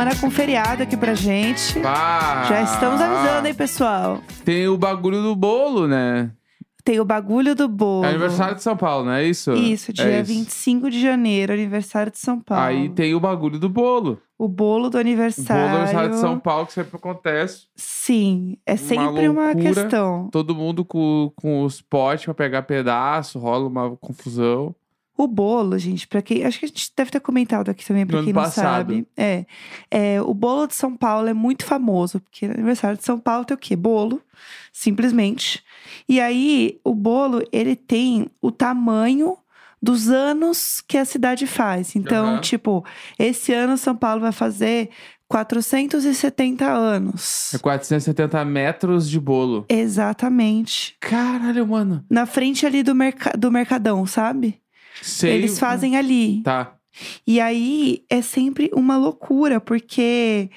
Semana com feriado aqui pra gente. Já estamos avisando, hein, pessoal? Tem o bagulho do bolo, né? Tem o bagulho do bolo. É aniversário de São Paulo, não é isso? Isso, dia é isso. 25 de janeiro, aniversário de São Paulo. Aí tem o bagulho do bolo. O bolo do O aniversário. bolo do aniversário de São Paulo, que sempre acontece. Sim, é Uma sempre uma loucura. questão. Todo mundo com, com os potes pra pegar pedaço, rola uma confusão. O bolo, gente, pra quem. Acho que a gente deve ter comentado aqui também, pra No quem não passado. sabe. É, é. O bolo de São Paulo é muito famoso, porque no aniversário de São Paulo tem o quê? Bolo, simplesmente. E aí, o bolo, ele tem o tamanho dos anos que a cidade faz. Então, Aham. tipo, esse ano São Paulo vai fazer 470 anos. É 470 metros de bolo. Exatamente. Caralho, mano. Na frente ali do, merca do Mercadão, sabe? Sei. Eles fazem ali. Tá. E aí é sempre uma loucura, porque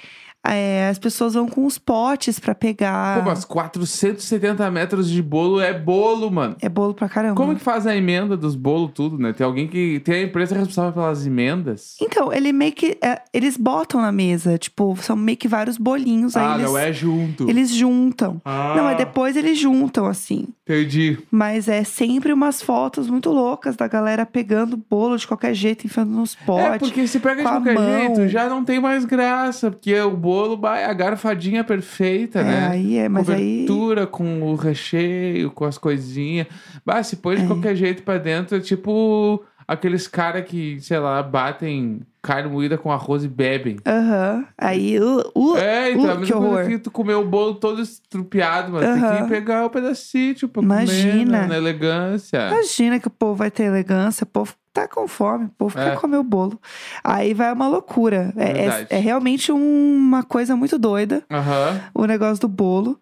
é, as pessoas vão com os potes pra pegar. Pô, mas 470 metros de bolo é bolo, mano. É bolo pra caramba. Como que faz a emenda dos bolos, tudo, né? Tem alguém que. Tem a empresa responsável pelas emendas. Então, ele meio que. é, eles botam na mesa, tipo, são meio que vários bolinhos. aí ah, eles, não é junto. eles juntam. Ah, Não, é depois eles juntam, assim. Perdi. Mas é sempre umas fotos muito loucas da galera pegando bolo de qualquer jeito, enfiando nos potes. É, porque se pega de qualquer mão. jeito, já não tem mais graça. Porque o bolo vai a garfadinha perfeita, É, né? aí é, mas aí. Cobertura com o recheio, com as coisinhas. Bah, se põe de É. qualquer jeito pra dentro, é tipo aqueles caras que, sei lá, batem carne moída com arroz e bebem. Aham. Aí. Uh, uh, É, então, uh, a mesma que horror. que tu comer o bolo todo estrupiado, mas tem Aham. que pegar o pedacinho pra comer Imagina. na, na elegância. Imagina que o povo vai ter elegância, o povo tá com fome, o povo É. quer comer o bolo. Aí vai uma loucura. É, é, é realmente uma coisa muito doida Aham. o negócio do bolo.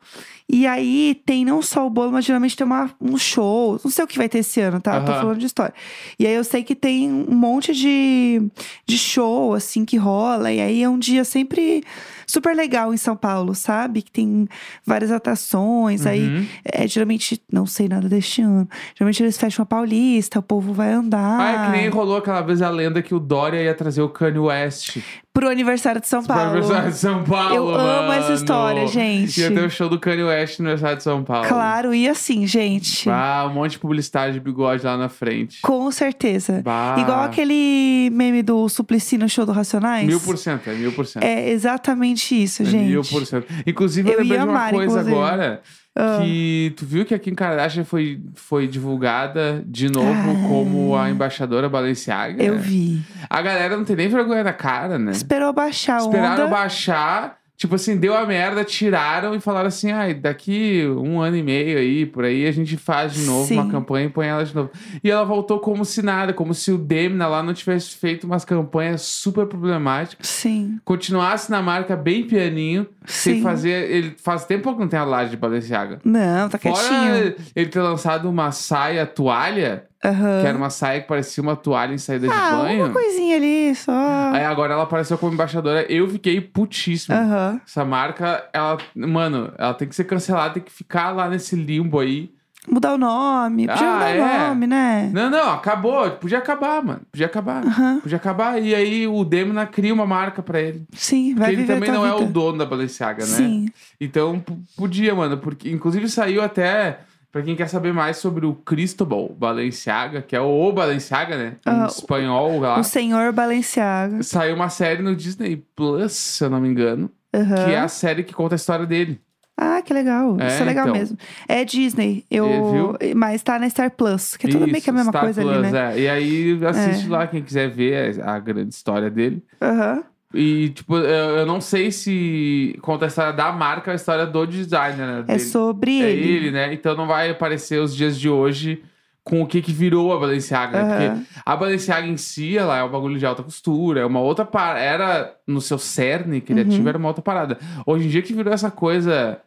E aí tem não só o bolo, mas geralmente tem uma, um show. Não sei o que vai ter esse ano, tá? Eu Tô falando de história. E aí eu sei que tem um monte de, de show, assim, que rola. E aí é um dia sempre super legal em São Paulo, sabe? Que tem várias atrações. Aí Uhum. é, geralmente, não sei nada deste ano. Geralmente eles fecham a Paulista, o povo vai andar. Ah, é que nem rolou aquela vez a lenda que o Dória ia trazer o Kanye West Pro aniversário de São pro Paulo. aniversário de São Paulo. Eu amo essa mano. história, gente. Ia ter o show do Kanye West no aniversário de São Paulo. Claro, e assim, gente. Ah, um monte de publicidade de bigode lá na frente. Com certeza. Bah. Igual aquele meme do Suplicy no show do Racionais. Mil por cento, é mil por cento. É exatamente isso, É gente. Mil por cento. Inclusive, eu, Eu lembrei de uma amar, coisa inclusive. agora. Ah. Que tu viu que a Kim Kardashian foi, foi divulgada de novo Ah. como a embaixadora Balenciaga. Eu vi. A galera não tem nem vergonha na cara, né? Esperou baixar Esperaram onda. baixar, tipo assim, deu a merda, tiraram e falaram assim: ai, daqui um ano e meio aí, por aí, a gente faz de novo Sim. uma campanha e põe ela de novo. E ela voltou como se nada, como se o Demna lá não tivesse feito umas campanhas super problemáticas. Sim, Continuasse na marca bem pianinho, sem sim. fazer. Ele faz tempo que não tem a laje de Balenciaga. Não, tá quietinho. Fora ele ter lançado uma saia toalha, Aham. que era uma saia que parecia uma toalha em saída de Ah, banho. uma coisinha ali, só. Aí agora ela apareceu como embaixadora. Eu fiquei putíssimo. Aham. Essa marca, ela, mano, ela tem que ser cancelada, tem que ficar lá nesse limbo aí. Mudar o nome. Podia Ah, mudar é? o nome, né? Não, não, acabou. Podia acabar, mano. Podia acabar. Aham. Podia acabar. E aí o Demna cria uma marca pra ele. Sim, vai Porque ele também não é vida. o dono da Balenciaga, né? Sim. Então podia, mano. Porque inclusive saiu até. Pra quem quer saber mais sobre o Cristobal Balenciaga, que é o Balenciaga, né? Em Ah, espanhol lá. O senhor Balenciaga. Saiu uma série no Disney Plus, se eu não me engano, Aham. que é a série que conta a história dele. Ah, que legal. É, Isso é legal então. mesmo. É Disney. Eu... É, Mas tá na Star Plus, que é tudo meio que a mesma Star coisa Plus, ali, né? é. E aí assiste É. lá quem quiser ver a, a grande história dele. Aham. E, tipo, eu, eu não sei se conta a história da marca ou a história do designer, né? É dele. sobre É ele. ele, né? Então não vai aparecer os dias de hoje com o que que virou a Balenciaga, né? Aham. Porque a Balenciaga em si, ela é um bagulho de alta costura, é uma outra parada. Era no seu cerne criativo, Uhum. era uma outra parada. Hoje em dia que virou essa coisa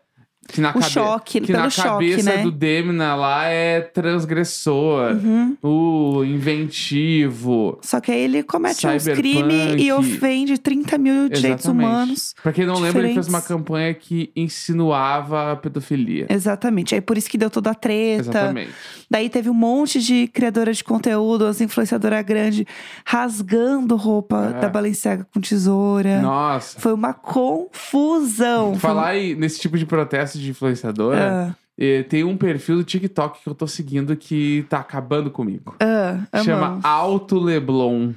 Que na O cabe- choque, que na choque, cabeça né? do Demna lá é transgressor, Uhum. o inventivo. Só que aí ele comete uns Cyberpunk. crimes e ofende 30 mil direitos Exatamente. humanos. Pra quem não lembra, ele fez diferentes. uma campanha que insinuava a pedofilia. Exatamente. Aí por isso que deu toda a treta. Exatamente. Daí teve um monte de criadora de conteúdo, as influenciadoras grandes, rasgando roupa É. da Balenciaga com tesoura. Nossa. Foi uma confusão. Falar aí nesse tipo de protesto de influenciadora, Ah, eh, tem um perfil do TikTok que eu tô seguindo que tá acabando comigo. ah, Chama. Alto Leblon.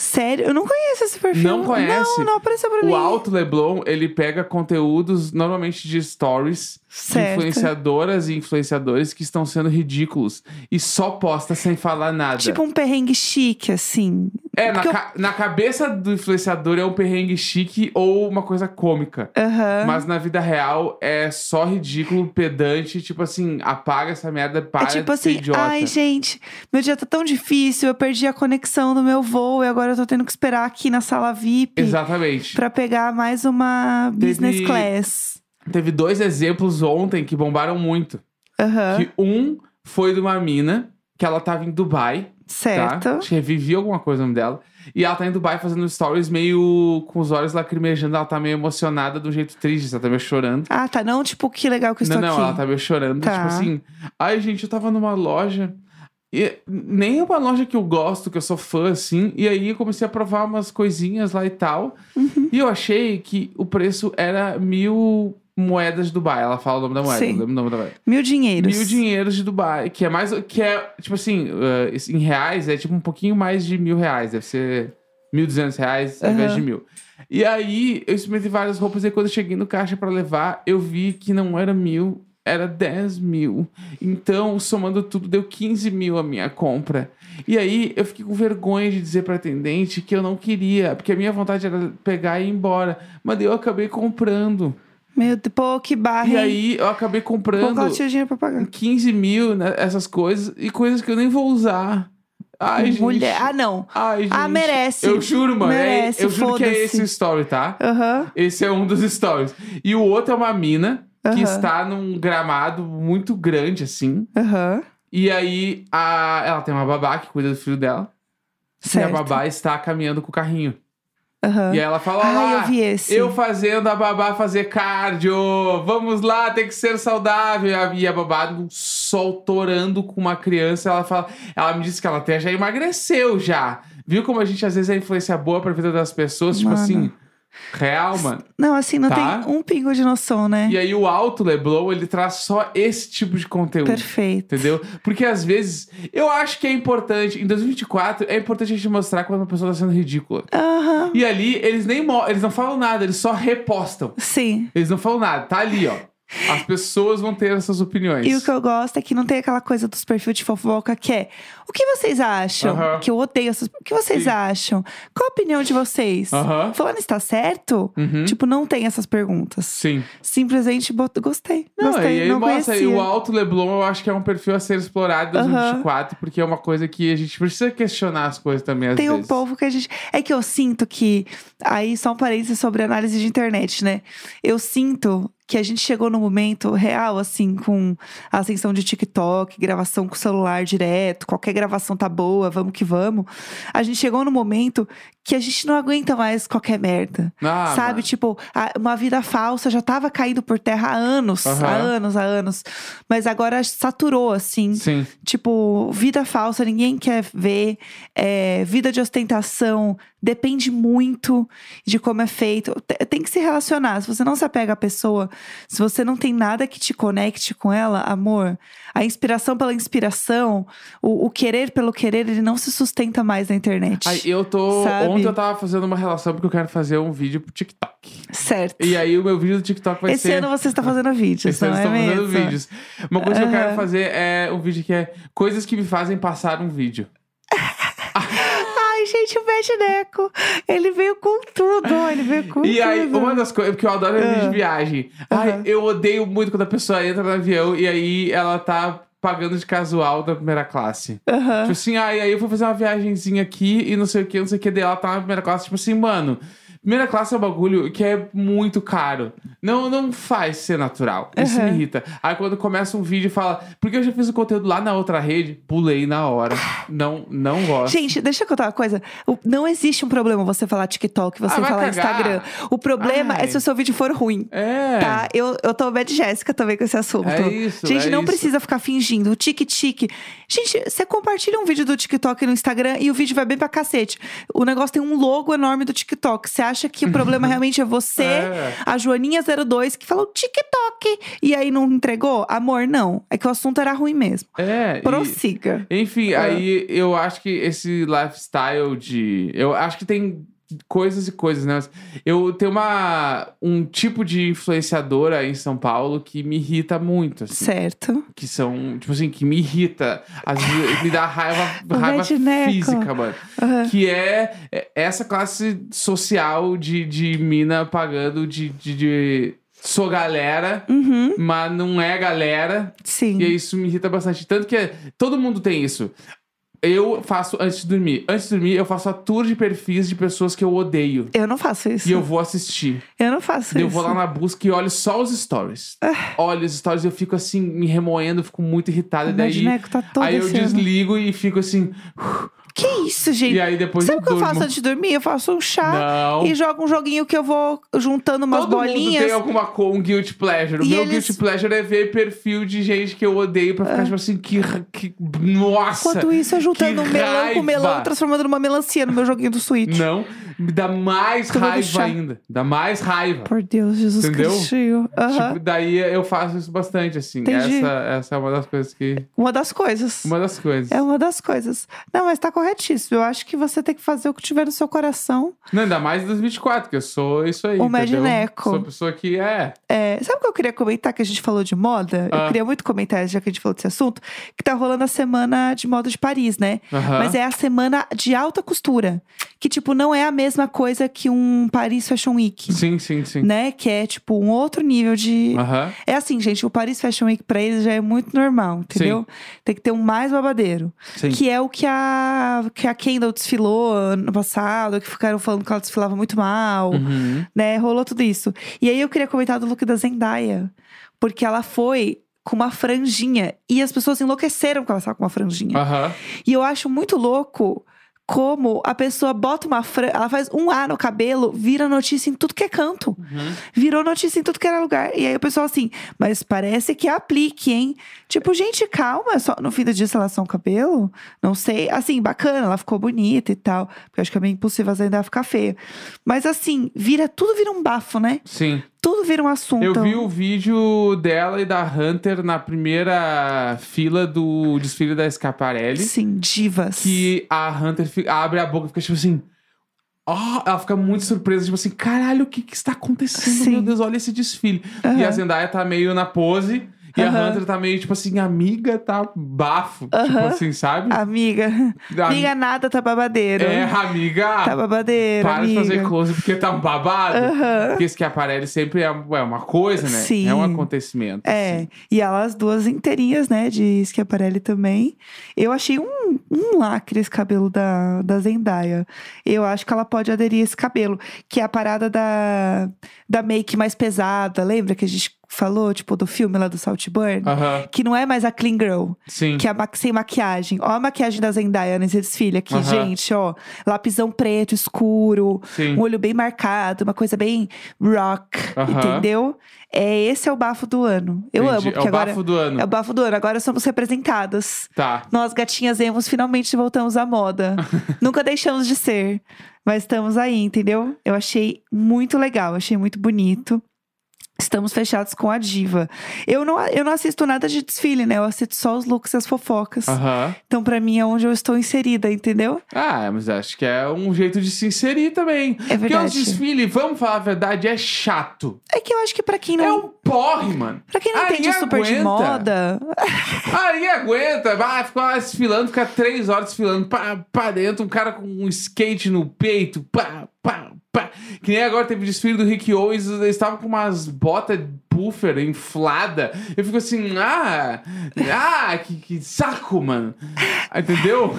Sério? Eu não conheço esse perfil. Não conhece? Não, não apareceu pra mim. O Alto Leblon, ele pega conteúdos normalmente de stories de Certo. influenciadoras e influenciadores que estão sendo ridículos e só posta sem falar nada. Tipo um perrengue chique, assim. é, na, eu- ca- na cabeça do influenciador é um perrengue chique ou uma coisa cômica. Aham. Mas na vida real é só ridículo, pedante, tipo assim, apaga essa merda, para É tipo de assim, idiota. ai gente, meu dia tá tão difícil, eu perdi a conexão do meu voo e agora eu tô tendo que esperar aqui na sala VIP Exatamente. pra pegar mais uma business Teve- class. Teve dois exemplos ontem que bombaram muito. Aham. Que um foi de uma mina que ela tava em Dubai, Certo. tá? Acho que revivi alguma coisa o nome dela. E ela tá em Dubai fazendo stories meio com os olhos lacrimejando. Ela tá meio emocionada um jeito triste, ela tá meio chorando. Ah, tá. Não, tipo, que legal que eu não, estou não, aqui. ela tá meio chorando. Tá. Tipo assim, ai gente, eu tava numa loja. E nem é uma loja que eu gosto, que eu sou fã, assim. E aí eu comecei a provar umas coisinhas lá e tal. Uhum. E eu achei que o preço era mil moedas de Dubai. Ela fala o nome da moeda. Sim. o nome da moeda. Mil dinheiros. Mil dinheiros de Dubai. Que é mais. Que é, tipo assim, eh, em reais, é tipo um pouquinho mais de mil reais. Deve ser mil duzentos reais ao invés de mil. E aí, eu experimentei várias roupas. E quando eu cheguei no caixa pra levar, eu vi que não era mil, era 10 mil. Então, somando tudo, deu 15 mil a minha compra. E aí, eu fiquei com vergonha de dizer pra atendente que eu não queria, porque a minha vontade era pegar e ir embora. Mas eu acabei comprando. Meu Deus, pô, que barra. E hein? aí, eu acabei Pô, comprando. ela tinha dinheiro pra pagar. 15 mil, né, essas coisas, e coisas que eu nem vou usar. Ai, gente. Mulher. Ah, não. Ai, gente. Ah, merece. Eu juro, mano. é- Merece, eu juro que é esse o story, tá? Aham. Esse é um dos stories. E o outro é uma mina que Aham. está num gramado muito grande, assim. Aham. E aí, a... ela tem uma babá que cuida do filho dela. E a Certo. babá está caminhando com o carrinho. Aham. E aí ela fala: Ah, Olá, eu vi esse. eu fazendo a babá fazer cardio. Vamos lá, tem que ser saudável. E a- babá no sol torando com uma criança. Ela fala, ela me disse que ela até já emagreceu já. Viu como a gente às vezes é influência boa pra vida das pessoas? Tipo Mano. assim, real, mano. Não, assim, não Tá. tem um pingo de noção, né? E aí o Alto Leblon, ele traz só esse tipo de conteúdo. Perfeito. Entendeu? Porque às vezes, eu acho que é importante, em 2024, é importante a gente mostrar quando uma pessoa tá sendo ridícula. Aham. E ali, eles nem eles não falam nada, eles só repostam. Sim. Eles não falam nada, tá ali, ó. As pessoas vão ter essas opiniões. E o que eu gosto é que não tem aquela coisa dos perfis de fofoca que é o que vocês acham? Aham. Que eu odeio essas. O que vocês Sim. acham? Qual a opinião de vocês? Aham. Fulano está certo? Uhum. Tipo, não tem essas perguntas. Sim. Simplesmente boto, gostei. Não, gostei. e aí não mostra, e conhecia. o Alto Leblon eu acho que é um perfil a ser explorado em Aham. 2024, porque é uma coisa que a gente precisa questionar as coisas também às Tem um vezes. povo que a gente. É que eu sinto que. Aí, só um parênteses sobre análise de internet, né? Eu sinto que a gente chegou no momento real, assim, com a ascensão de TikTok, gravação com celular direto, qualquer gravação tá boa, vamos que vamos. A gente chegou no momento que a gente não aguenta mais qualquer merda. Ah, Sabe? mano. Tipo, a- uma vida falsa já tava caindo por terra há anos, Aham. há anos, há anos. Mas agora saturou, assim. Sim. Tipo, vida falsa, ninguém quer ver. É, vida de ostentação depende muito de como é feito. Te- Tem que se relacionar. Se você não se apega à pessoa, se você não tem nada que te conecte com ela, amor, a inspiração pela inspiração, o, o querer pelo querer, ele não se sustenta mais na internet. Aí eu tô. Sabe? Ontem eu tava fazendo uma relação porque eu quero fazer um vídeo pro TikTok. certo. E aí o meu vídeo do TikTok vai Esse ser. ano você está fazendo vídeos, Esse ano é estou fazendo vídeos. Uma coisa que eu quero fazer é um vídeo que é coisas que me fazem passar um vídeo. Ai, gente, o Betneco, ele veio com tudo, ele veio com E aí, tudo. uma das coisas que eu adoro é vídeo Ah. de viagem. Ai, Aham. eu odeio muito quando a pessoa entra no avião e aí ela tá pagando de casual da primeira classe. Aham. Tipo assim, ai, aí eu vou fazer uma viagenzinha aqui e não sei o que, não sei o que, daí ela tá na primeira classe, tipo assim, mano. Primeira classe é um bagulho que é muito caro. Não, não faz ser natural. Isso Uhum. me irrita. Aí quando começa um vídeo e fala, porque eu já fiz o conteúdo lá na outra rede, pulei na hora. Não, não gosto. Gente, deixa eu contar uma coisa. O- Não existe um problema você falar TikTok, você Ah, falar. Instagram. O problema Ai. é se o seu vídeo for ruim. É. Tá? Eu, eu tô bad Jéssica também com esse assunto. É isso, Gente, é não isso. precisa ficar fingindo. O tique-tique. Gente, você compartilha um vídeo do TikTok no Instagram e o vídeo vai bem pra cacete. O negócio tem um logo enorme do TikTok. Você acha que o problema realmente é você, É. a Joaninha02, que falou TikTok e aí não entregou? Amor, não. É que o assunto era ruim mesmo. É. e- Prossiga. Enfim, Ah. aí eu acho que esse lifestyle de. Eu acho que tem coisas e coisas, né? Eu tenho uma, um tipo de influenciadora em São Paulo que me irrita muito, assim. Certo. Que são, tipo assim, que me irrita. Às vezes me dá raiva, raiva física, mano. Aham. Que é é essa classe social de, de mina pagando de, de, de sou galera, Uhum. mas não é galera. Sim. E isso me irrita bastante. Tanto que todo mundo tem isso. Eu faço antes de dormir. Antes de dormir, eu faço a tour de perfis de pessoas que eu odeio. Eu não faço isso. E eu vou assistir. Eu não faço isso. eu vou lá na busca e olho só os stories. Ah. Olho os stories e eu fico assim, me remoendo, fico muito E daí, tá todo aí eu desligo e fico assim. Que isso, gente? E aí depois Sabe o que eu faço antes de dormir? Eu faço um chá Não. e jogo um joguinho que eu vou juntando umas Todo mundo bolinhas. tem alguma coisa, um guilty pleasure. O E meu eles- guilty pleasure é ver perfil de gente que eu odeio pra ficar tipo assim, que, que. Nossa! Enquanto isso, eu juntando um melão com raiva. melão, transformando numa melancia no meu joguinho do Switch. Não, me dá mais raiva ainda. Dá mais raiva. Por Deus, Jesus Entendeu? Cristo. Tipo, daí eu faço isso bastante, assim. Entendi. Essa, essa é uma das coisas que. Uma das coisas. Uma das coisas. É uma das coisas. Não, mas tá corretíssimo. Eu acho que você tem que fazer o que tiver no seu coração. Não, ainda mais em 2024, que eu sou isso aí. O? Medneco. Sou a pessoa que é. É, sabe o que eu queria comentar que a gente falou de moda? Eu Ah. queria muito comentar, já que a gente falou desse assunto, que tá rolando a semana de moda de Paris, né? Mas é a semana de alta costura. Que, tipo, não é a mesma coisa que um Paris Fashion Week. Sim, sim, sim. Né? Que é, tipo, um outro nível de. Aham. É assim, gente, o Paris Fashion Week pra eles já é muito normal, entendeu? Tem que ter um mais babadeiro. Sim. Que é o que a, que a Kendall desfilou ano passado, que ficaram falando que ela desfilava muito mal, Uhum. né? Rolou tudo isso. E aí eu queria comentar do look da Zendaya. Porque ela foi com uma franjinha. E as pessoas enlouqueceram que ela estava com uma franjinha. Aham. E eu acho muito louco como a pessoa bota uma franja, ela faz um A no cabelo, vira notícia em tudo que é canto. Uhum. Virou notícia em tudo que era lugar. E aí o pessoal assim, mas parece que aplique, hein? Tipo, gente, calma, só no fim do dia se ela só um cabelo, não sei. Assim, bacana, ela ficou bonita e tal. Porque eu acho que é bem impossível ainda ficar feia. Mas assim, vira, tudo vira um bafo, né? Sim. Tudo vira um assunto. Eu vi o vídeo dela e da Hunter na primeira fila do desfile da Scaparelli. Sim, divas. Que a Hunter fi- abre a boca e fica tipo assim. Ó, ela fica muito surpresa, tipo assim, caralho, o que que está acontecendo? Sim. Meu Deus, olha esse desfile. E a Zendaya tá meio na pose. E a Aham. Hunter tá meio, tipo assim, amiga, tá bafo. Tipo Aham. assim, sabe? Amiga. A- Amiga nada, tá babadeiro. É, amiga. Tá babadeiro, para amiga. de fazer close porque tá babado. Aham. Porque esse que aparelho sempre é, é uma coisa, né? Sim. É um acontecimento. É, assim. e elas duas inteirinhas, né, de Schiaparelli também. Eu achei um, um lacre esse cabelo da, da Zendaya. Eu acho que ela pode aderir a esse cabelo, que é a parada da, da make mais pesada. Lembra que a gente falou, tipo, do filme lá do Saltburn? Aham. Que não é mais a clean girl, Sim. que é ma- sem maquiagem. Ó a maquiagem da Zendaya nesse desfile aqui, Aham. gente, ó. Lapisão preto, escuro, Sim. um olho bem marcado, uma coisa bem rock, Aham. entendeu? É, esse é o bafo do ano. Eu Entendi. amo, porque é o agora bafo do ano. é o bafo do ano. Agora somos representadas. Tá. Nós, gatinhas emos, finalmente voltamos à moda. Nunca deixamos de ser. Mas estamos aí, entendeu? Eu achei muito legal, achei muito bonito. Estamos fechados com a diva. Eu não, eu não assisto nada de desfile, né? Eu assisto só os looks e as fofocas. Aham. Então, pra mim, é onde eu estou inserida, entendeu? Ah, mas acho que é um jeito de se inserir também. É Porque verdade. os desfiles, vamos falar a verdade, é chato. É que eu acho que pra quem não. É um porre, mano. Pra quem não Aí entende super de moda. Aí aguenta, vai ficar desfilando, fica três horas desfilando pra, pra dentro, um cara com um skate no peito, pá, pá, pá. Que nem agora teve desfile do Rick Owens, eles estavam com umas botas puffer inflada. Eu fico assim, ah, ah, que, que saco, mano. Entendeu?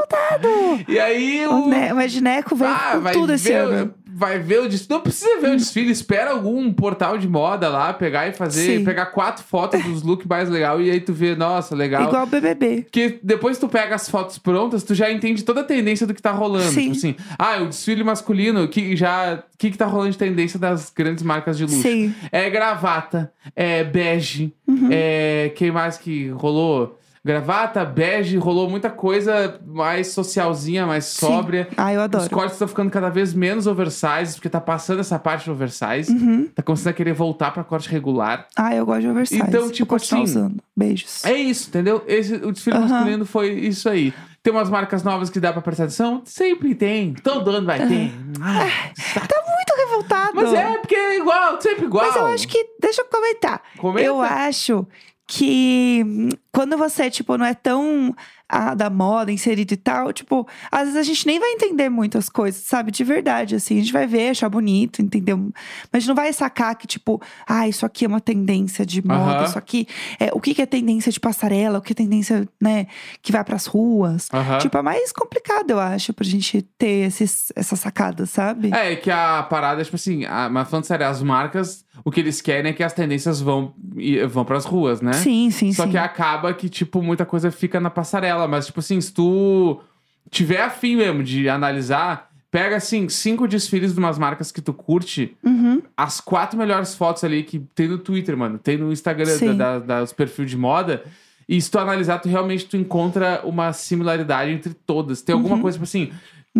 vontade. E aí O, o. ne o Edneco veio Ah, com tudo esse ano. Vai ver o desfile. Não precisa ver o desfile, espera algum portal de moda lá, pegar e fazer, Sim. pegar quatro fotos dos looks mais legais e aí tu vê, nossa, legal. Igual o BBB. Porque depois tu pega as fotos prontas, tu já entende toda a tendência do que tá rolando. Sim. Tipo assim, ah, o desfile masculino, que já. O que, que tá rolando de tendência das grandes marcas de luxo? Sim. É gravata, é bege, Uhum. é. Quem mais que rolou? Gravata, bege, rolou muita coisa mais socialzinha, mais Sim. sóbria. Ah, eu Os adoro. cortes estão ficando cada vez menos oversize, porque tá passando essa parte do oversize. Uhum. Tá começando a querer voltar pra corte regular. Ah, eu gosto de oversize. Então, tipo assim, usando. Beijos. É isso, entendeu? Esse, o desfile Aham. masculino foi isso aí. Tem umas marcas novas que dá pra prestar atenção? Sempre tem. Todo ano vai ter. Ah, saco. Tá muito revoltado. Mas é, porque é igual, sempre igual. Mas eu acho que. Deixa eu comentar. Comenta. Eu acho que hum, quando você, tipo, não é tão ah, da moda, inserido e tal, tipo, às vezes a gente nem vai entender muitas coisas, sabe? De verdade, assim. A gente vai ver, achar bonito, entendeu? Mas não vai sacar que, tipo, ah, isso aqui é uma tendência de moda, isso aqui. É, o que, que é tendência de passarela, o que é tendência, né, que vai pras ruas. Tipo, é mais complicado, eu acho, pra gente ter esses, essas sacadas, sabe? É, que a parada, tipo assim, a, mas falando sério, as marcas, o que eles querem é que as tendências vão, vão pras ruas, né? Sim, sim, Só sim. que acaba que, tipo, muita coisa fica na passarela. Mas, tipo assim, se tu tiver afim mesmo de analisar, pega, assim, cinco desfiles de umas marcas que tu curte, Uhum. as quatro melhores fotos ali que tem no Twitter, mano. Tem no Instagram Sim. da, da, dos perfis de moda. E se tu analisar, tu realmente tu encontra uma similaridade entre todas. Tem alguma coisa, tipo assim...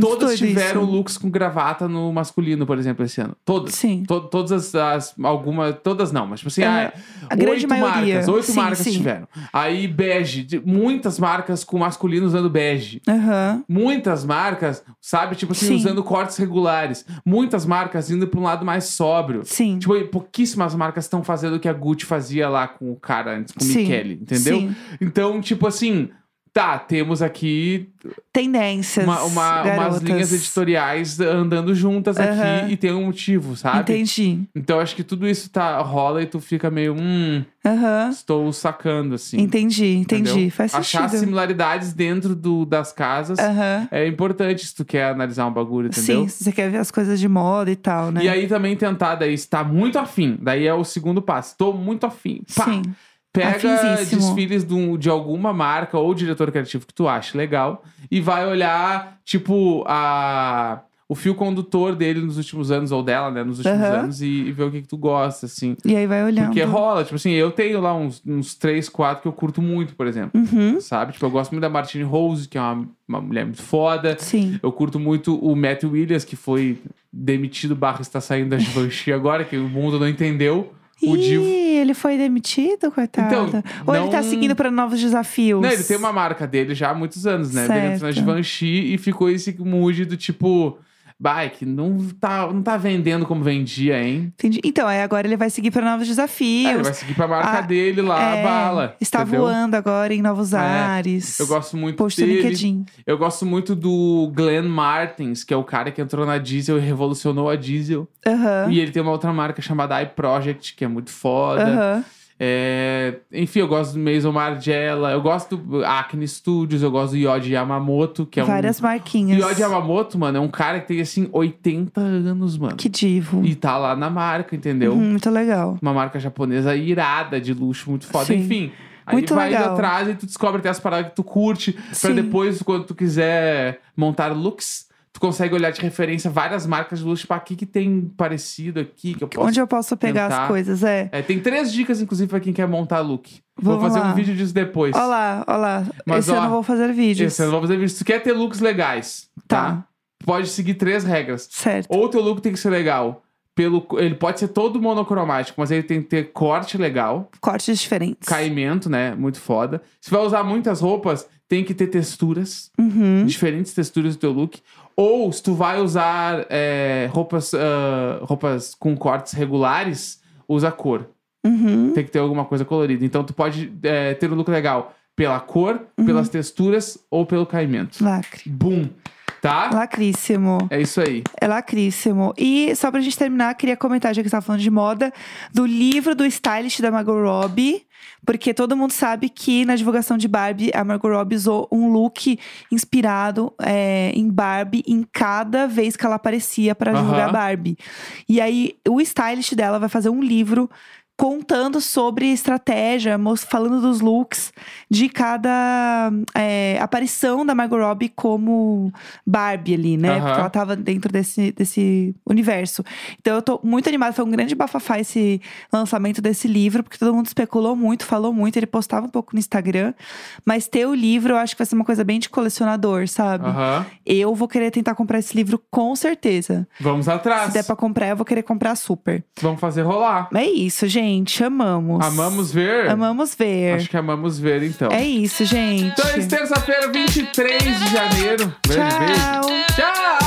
Todas tiveram isso. looks com gravata no masculino, por exemplo, esse ano. Todas. Sim. To- todas as, as. Alguma. Todas não, mas tipo assim, ah, A grande oito maioria. marcas. Oito Sim, marcas sim. tiveram. Aí, bege. Muitas marcas com masculino usando bege. Aham. Muitas marcas, sabe, tipo assim, Sim. usando cortes regulares. Muitas marcas indo pra um lado mais sóbrio. Sim. Tipo, pouquíssimas marcas estão fazendo o que a Gucci fazia lá com o cara antes, com o. Michele, entendeu? Sim. Então, tipo assim, tá, temos aqui Tendências. uma, uma- umas linhas editoriais andando juntas aqui Aham. e tem um motivo, sabe? Entendi. Então acho que tudo isso tá, rola e tu fica meio, hum, Aham. estou sacando, assim. Entendi, entendi. entendeu? Faz Achar sentido. similaridades dentro do, das casas Aham. é importante se tu quer analisar um bagulho, entendeu? Sim, se você quer ver as coisas de moda e tal, né? E aí também tentar, daí, tá muito afim, daí é o segundo passo. Tô muito afim. Pá, Sim. Pega desfiles de, de alguma marca ou diretor criativo que tu acha legal e vai olhar, tipo, a, o fio condutor dele nos últimos anos, ou dela, né, nos últimos Aham. anos, e, e ver o que, que tu gosta, assim. E aí vai olhando. Porque rola, tipo assim, eu tenho lá uns, uns três, quatro que eu curto muito, por exemplo. Uhum. Sabe? Tipo, eu gosto muito da Martine Rose, que é uma, uma mulher muito foda. Sim. Eu curto muito o Matt Williams, que foi demitido, barra está saindo da Givenchy agora, que o mundo não entendeu. O Ih, Divo. ele foi demitido, coitado. Então, Ou ele tá não- seguindo pra novos desafios? Não, ele tem uma marca dele já há muitos anos, né? Ele entrou na Certo. Givenchy e ficou esse mood do tipo... Bike, não tá, não tá vendendo como vendia, hein? Entendi. Então, aí agora ele vai seguir pra novos desafios. É, ele vai seguir pra marca Ah, dele lá, É, a bala. Está entendeu? voando agora em novos É, ares. Eu gosto muito Post no dele. LinkedIn. Eu gosto muito do Glenn Martins, que é o cara que entrou na Diesel e revolucionou a Diesel. Aham. E ele tem uma outra marca chamada iProject, que é muito foda. Aham. É, Enfim, eu gosto do Maison Margiela, eu gosto do Acne Studios, eu gosto do Yoji Yamamoto, que é Várias um... marquinhas. Yoji Yamamoto, mano, é um cara que tem, assim, 80 anos, mano. Que divo. E tá lá na marca, entendeu? Uhum, muito legal. Uma marca japonesa irada, de luxo, muito foda. Sim. Enfim, aí Muito vai legal. atrás e tu descobre até as paradas que tu curte. Pra Sim. depois, quando tu quiser montar looks, tu consegue olhar de referência várias marcas de luxo. Tipo, aqui que tem parecido aqui, que eu posso... Onde eu posso pegar tentar. as coisas, é. É, tem três dicas, inclusive, pra quem quer montar look. Vamos vou fazer lá. um vídeo disso depois. Olha lá, olha lá. Mas, Esse ó, eu não vou fazer vídeos. Esse eu não vou fazer vídeo. Se tu quer ter looks legais, tá? Tá. Pode seguir três regras. Certo. Ou teu look tem que ser legal. Pelo, ele pode ser todo monocromático, mas ele tem que ter corte legal, Cortes diferentes. caimento, né? Muito foda. Se vai usar muitas roupas, tem que ter texturas, Uhum. diferentes texturas do teu look. Ou se tu vai usar é, roupas, ah, roupas com cortes regulares, usa cor. Uhum. Tem que ter alguma coisa colorida. Então tu pode é, ter um look legal pela cor, Uhum. pelas texturas ou pelo caimento. Lacre. Boom! Tá? Lacríssimo. É isso aí. É lacríssimo. E só pra gente terminar, queria comentar, já que você tava falando de moda, do livro do stylist da Margot Robbie. Porque todo mundo sabe que na divulgação de Barbie, a Margot Robbie usou um look inspirado é, em Barbie em cada vez que ela aparecia pra divulgar. Barbie. E aí, o stylist dela vai fazer um livro contando sobre estratégia, falando dos looks de cada é, aparição da Margot Robbie como Barbie ali, né? Aham. Porque ela tava dentro desse, desse universo. Então eu tô muito animada. Foi um grande bafafá esse lançamento desse livro, porque todo mundo especulou muito, falou muito. Ele postava um pouco no Instagram. Mas ter o livro, eu acho que vai ser uma coisa bem de colecionador, sabe? Aham. Eu vou querer tentar comprar esse livro com certeza. Vamos Se atrás. der pra comprar, eu vou querer comprar super. Vamos fazer rolar. É isso, gente. Amamos. Amamos ver? Amamos ver. Acho que amamos ver, então. É isso, gente. Então é terça-feira, 23 de janeiro. Beijo, beijo. Tchau. Tchau!